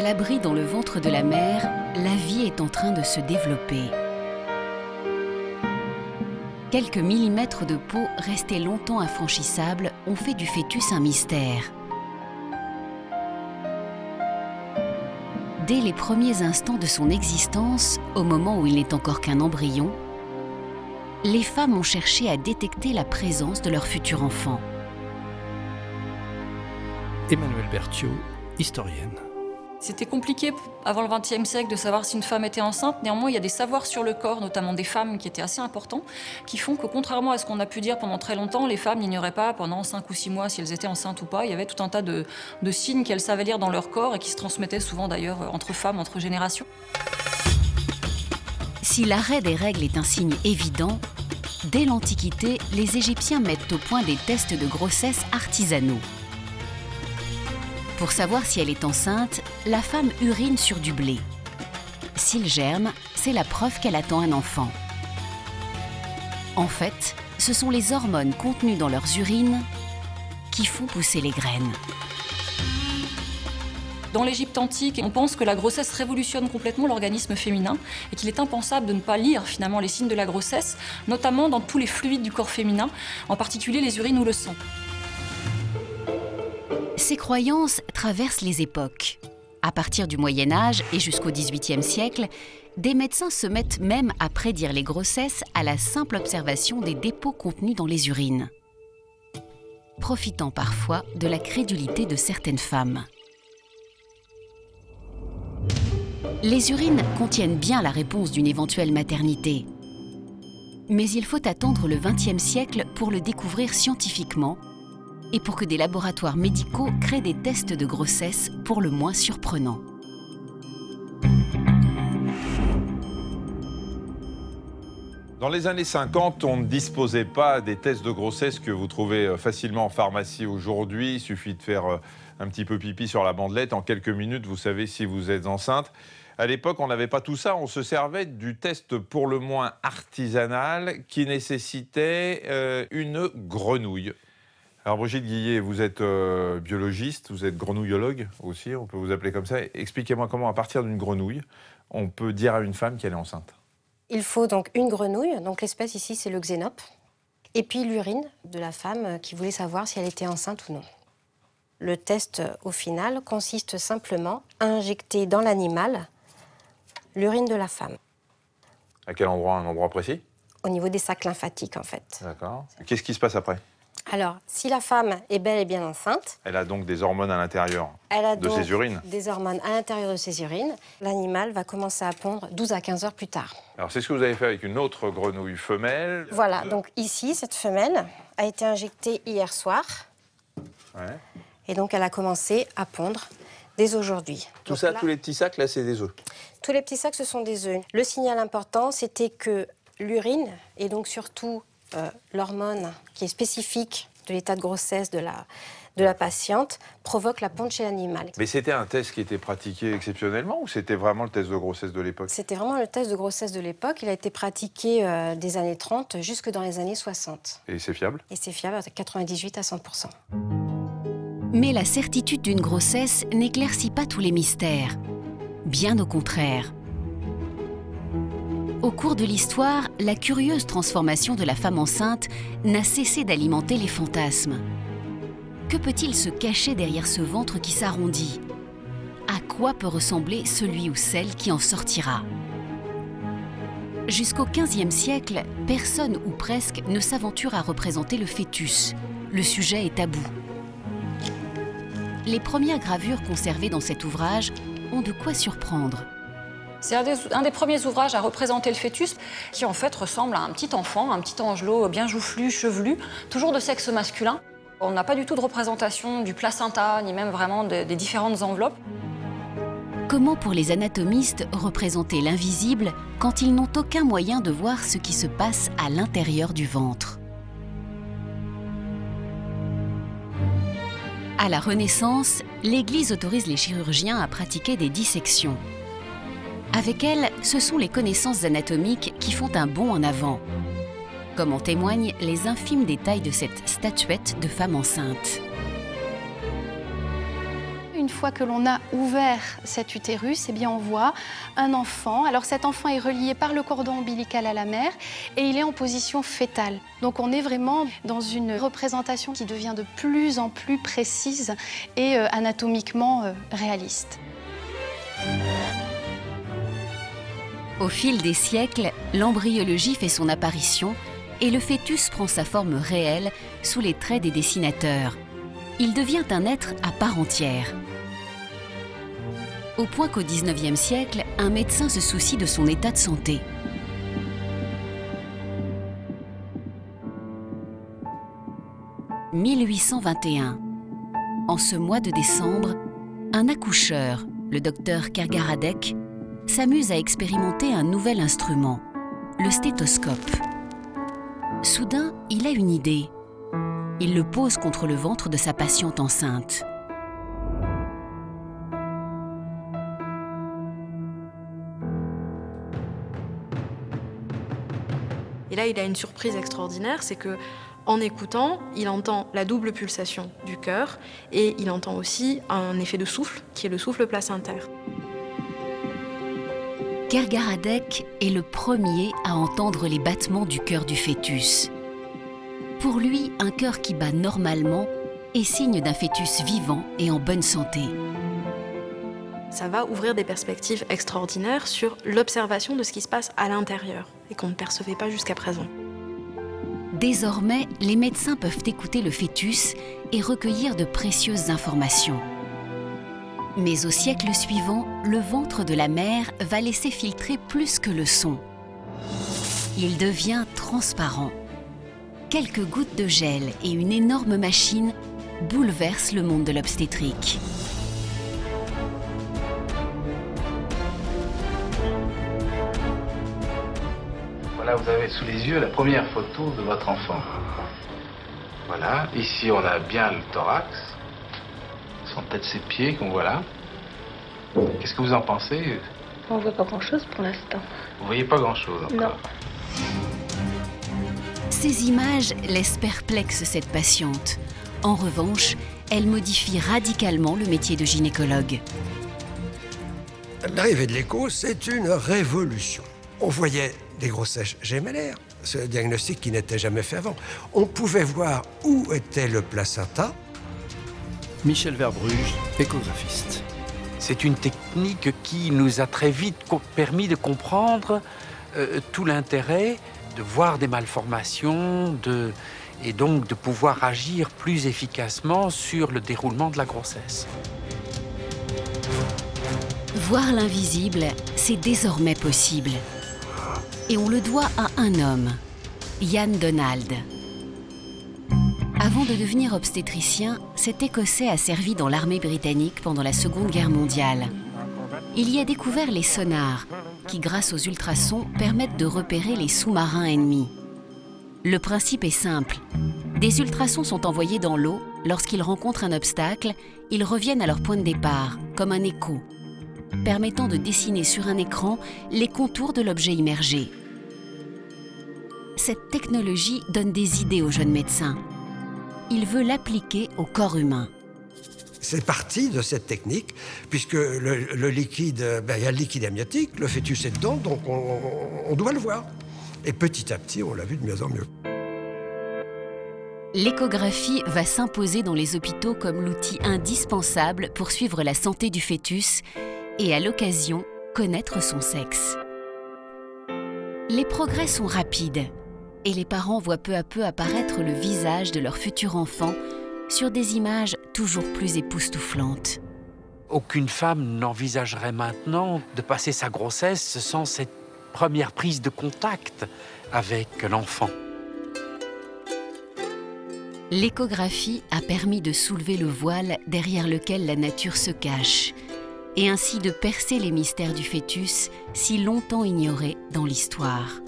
À l'abri dans le ventre de la mère, la vie est en train de se développer. Quelques millimètres de peau restés longtemps infranchissables ont fait du fœtus un mystère. Dès les premiers instants de son existence, au moment où il n'est encore qu'un embryon, les femmes ont cherché à détecter la présence de leur futur enfant. Emmanuel Berthiaud, historienne. C'était compliqué avant le XXe siècle de savoir si une femme était enceinte. Néanmoins, il y a des savoirs sur le corps, notamment des femmes, qui étaient assez importants, qui font que, contrairement à ce qu'on a pu dire pendant très longtemps, les femmes n'ignoraient pas pendant 5 ou 6 mois si elles étaient enceintes ou pas. Il y avait tout un tas de, de signes qu'elles savaient lire dans leur corps et qui se transmettaient souvent d'ailleurs entre femmes, entre générations. Si l'arrêt des règles est un signe évident, dès l'Antiquité, les Égyptiens mettent au point des tests de grossesse artisanaux. Pour savoir si elle est enceinte, la femme urine sur du blé. S'il germe, c'est la preuve qu'elle attend un enfant. En fait, ce sont les hormones contenues dans leurs urines qui font pousser les graines. Dans l'Égypte antique, on pense que la grossesse révolutionne complètement l'organisme féminin et qu'il est impensable de ne pas lire finalement les signes de la grossesse, notamment dans tous les fluides du corps féminin, en particulier les urines ou le sang. Ces croyances traversent les époques. À partir du Moyen Âge et jusqu'au XVIIIe siècle, des médecins se mettent même à prédire les grossesses à la simple observation des dépôts contenus dans les urines, profitant parfois de la crédulité de certaines femmes. Les urines contiennent bien la réponse d'une éventuelle maternité. Mais il faut attendre le XXe siècle pour le découvrir scientifiquement et pour que des laboratoires médicaux créent des tests de grossesse pour le moins surprenants. Dans les années 50, on ne disposait pas des tests de grossesse que vous trouvez euh, facilement en pharmacie aujourd'hui. Il suffit de faire euh, un petit peu pipi sur la bandelette. En quelques minutes, vous savez si vous êtes enceinte. À l'époque, on n'avait pas tout ça. On se servait du test pour le moins artisanal qui nécessitait euh, une grenouille. Alors Brigitte Guillet, vous êtes biologiste, vous êtes grenouillologue aussi, on peut vous appeler comme ça. Expliquez-moi comment, à partir d'une grenouille, on peut dire à une femme qu'elle est enceinte. Il faut donc une grenouille, donc l'espèce ici c'est le xénope, et puis l'urine de la femme qui voulait savoir si elle était enceinte ou non. Le test au final consiste simplement à injecter dans l'animal l'urine de la femme. À quel endroit Un endroit précis? Au niveau des sacs lymphatiques en fait. D'accord. Qu'est-ce qui se passe après? Alors, si la femme est bel et bien enceinte, elle a donc des hormones à l'intérieur de ses urines. Des hormones à l'intérieur de ses urines. L'animal va commencer à pondre 12 à 15 heures plus tard. Alors, c'est ce que vous avez fait avec une autre grenouille femelle. Voilà, donc ici, cette femelle a été injectée hier soir. Ouais. Et donc, elle a commencé à pondre dès aujourd'hui. Tout ça, tous les petits sacs, là, c'est des œufs Tous les petits sacs, ce sont des œufs. Le signal important, c'était que l'urine, et donc surtout l'hormone qui est spécifique de l'état de grossesse de la, de la patiente provoque la ponte chez l'animal. Mais c'était un test qui était pratiqué exceptionnellement ou c'était vraiment le test de grossesse de l'époque? C'était vraiment le test de grossesse de l'époque. Il a été pratiqué euh, des années 30 jusque dans les années 60. Et c'est fiable? Et c'est fiable à 98 à 100% Mais la certitude d'une grossesse n'éclaircit pas tous les mystères. Bien au contraire. Au cours de l'histoire, la curieuse transformation de la femme enceinte n'a cessé d'alimenter les fantasmes. Que peut-il se cacher derrière ce ventre qui s'arrondit? À quoi peut ressembler celui ou celle qui en sortira? Jusqu'au XVe siècle, personne ou presque ne s'aventure à représenter le fœtus. Le sujet est tabou. Les premières gravures conservées dans cet ouvrage ont de quoi surprendre. C'est un, des premiers ouvrages à représenter le fœtus qui en fait ressemble à un petit enfant, un petit angelot bien joufflu, chevelu, toujours de sexe masculin. On n'a pas du tout de représentation du placenta, ni même vraiment des différentes enveloppes. Comment pour les anatomistes représenter l'invisible quand ils n'ont aucun moyen de voir ce qui se passe à l'intérieur du ventre? À la Renaissance, l'Église autorise les chirurgiens à pratiquer des dissections. Avec elle, ce sont les connaissances anatomiques qui font un bond en avant, comme en témoignent les infimes détails de cette statuette de femme enceinte. fois que l'on a ouvert cet utérus, eh on voit un enfant. Alors cet enfant est relié par le cordon ombilical à la mère et il est en position fétale. Donc on est vraiment dans une représentation qui devient de plus en plus précise et euh, anatomiquement euh, réaliste. Au fil des siècles, l'embryologie fait son apparition et le fœtus prend sa forme réelle sous les traits des dessinateurs. Il devient un être à part entière. Au point qu'au XIXe siècle, un médecin se soucie de son état de santé. « 1821. En ce mois de décembre, un accoucheur, le docteur Kergaradek, s'amuse à expérimenter un nouvel instrument, le stéthoscope. Soudain, il a une idée. Il le pose contre le ventre de sa patiente enceinte. Et là, il a une surprise extraordinaire, c'est que en écoutant, il entend la double pulsation du cœur et il entend aussi un effet de souffle qui est le souffle placentaire. Kergaradek est le premier à entendre les battements du cœur du fœtus. Pour lui, un cœur qui bat normalement est signe d'un fœtus vivant et en bonne santé. Ça va ouvrir des perspectives extraordinaires sur l'observation de ce qui se passe à l'intérieur et qu'on ne percevait pas jusqu'à présent. Désormais, les médecins peuvent écouter le fœtus et recueillir de précieuses informations. Mais au siècle suivant, le ventre de la mère va laisser filtrer plus que le son. Il devient transparent. Quelques gouttes de gel et une énorme machine bouleversent le monde de l'obstétrique. Voilà, vous avez sous les yeux la première photo de votre enfant. Voilà, ici on a bien le thorax, sont peut-être ses pieds qu'on voit là. Qu'est-ce que vous en pensez? On voit pas grand-chose pour l'instant. Vous voyez pas grand-chose Non. Ces images laissent perplexe cette patiente. En revanche, elles modifient radicalement le métier de gynécologue. L'arrivée de l'écho, c'est une révolution. On voyait des grossesses gémellaires, ce diagnostic qui n'était jamais fait avant. On pouvait voir où était le placenta, Michel Verbruge, échographiste. C'est une technique qui nous a très vite permis de comprendre euh, tout l'intérêt de voir des malformations de, et donc de pouvoir agir plus efficacement sur le déroulement de la grossesse. Voir l'invisible, c'est désormais possible. Et on le doit à un homme, Yann Donald. Avant de devenir obstétricien, cet Écossais a servi dans l'armée britannique pendant la Seconde Guerre mondiale. Il y a découvert les sonars, qui grâce aux ultrasons permettent de repérer les sous-marins ennemis. Le principe est simple. Des ultrasons sont envoyés dans l'eau. Lorsqu'ils rencontrent un obstacle, ils reviennent à leur point de départ, comme un écho, permettant de dessiner sur un écran les contours de l'objet immergé. Cette technologie donne des idées aux jeunes médecins il veut l'appliquer au corps humain. C'est parti de cette technique, puisque le, liquide, ben, il y a le liquide amniotique, le fœtus est dedans, donc on, on doit le voir. Et petit à petit, on l'a vu de mieux en mieux. L'échographie va s'imposer dans les hôpitaux comme l'outil indispensable pour suivre la santé du fœtus et à l'occasion connaître son sexe. Les progrès sont rapides et les parents voient peu à peu apparaître le visage de leur futur enfant sur des images toujours plus époustouflantes. Aucune femme n'envisagerait maintenant de passer sa grossesse sans cette première prise de contact avec l'enfant. L'échographie a permis de soulever le voile derrière lequel la nature se cache et ainsi de percer les mystères du fœtus si longtemps ignorés dans l'histoire.